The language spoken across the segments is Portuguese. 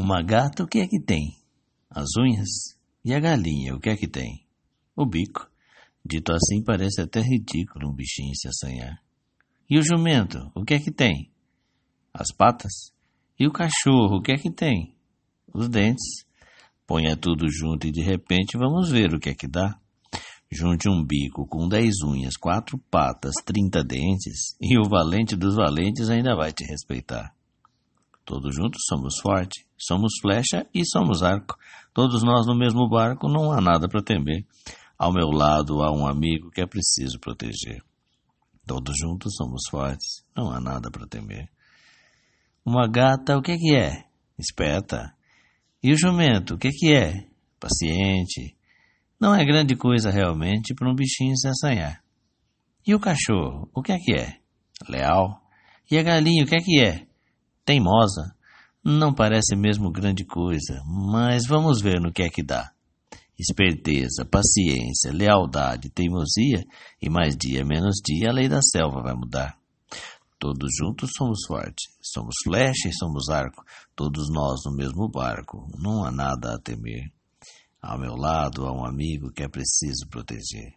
Uma gata, o que é que tem? As unhas. E a galinha, o que é que tem? O bico. Dito assim, parece até ridículo um bichinho se assanhar. E o jumento, o que é que tem? As patas. E o cachorro, o que é que tem? Os dentes. Ponha tudo junto e de repente vamos ver o que é que dá. Junte um bico com dez unhas, quatro patas, trinta dentes, e o valente dos valentes ainda vai te respeitar. Todos juntos somos forte, somos flecha e somos arco. Todos nós no mesmo barco, não há nada para temer. Ao meu lado há um amigo que é preciso proteger. Todos juntos somos fortes, não há nada para temer. Uma gata, o que é que é? Esperta. E o jumento, o que é que é? Paciente. Não é grande coisa realmente para um bichinho se assanhar. E o cachorro, o que é que é? Leal. E a galinha, o que é que é? Teimosa. Não parece mesmo grande coisa, mas vamos ver no que é que dá. Esperteza, paciência, lealdade, teimosia, e mais dia menos dia a lei da selva vai mudar. Todos juntos somos fortes, somos flecha e somos arco, todos nós no mesmo barco, não há nada a temer. Ao meu lado há um amigo que é preciso proteger.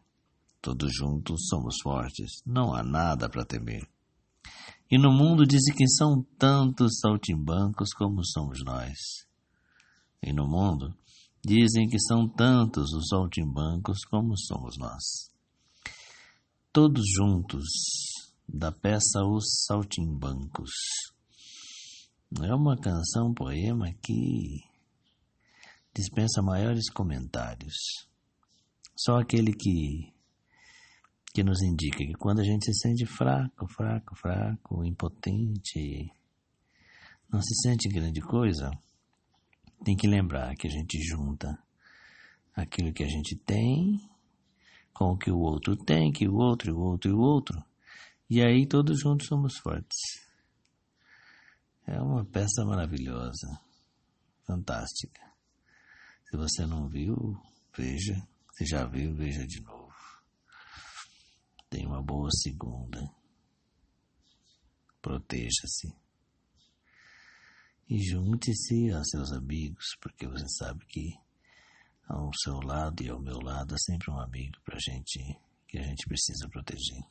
Todos juntos somos fortes, não há nada para temer. E no mundo dizem que são tantos saltimbancos como somos nós. E no mundo Dizem que são tantos os saltimbancos como somos nós. Todos juntos, da peça Os Saltimbancos. É uma canção, um poema que dispensa maiores comentários. Só aquele que que nos indica que quando a gente se sente fraco, fraco, fraco, impotente, não se sente grande coisa, tem que lembrar que a gente junta aquilo que a gente tem com o que o outro tem, que o outro, o outro e o outro. E aí todos juntos somos fortes. É uma peça maravilhosa, fantástica. Se você não viu, veja. Se já viu, veja de novo. Boa segunda. Proteja-se. E junte-se a seus amigos, porque você sabe que ao seu lado e ao meu lado há sempre um amigo para gente que a gente precisa proteger.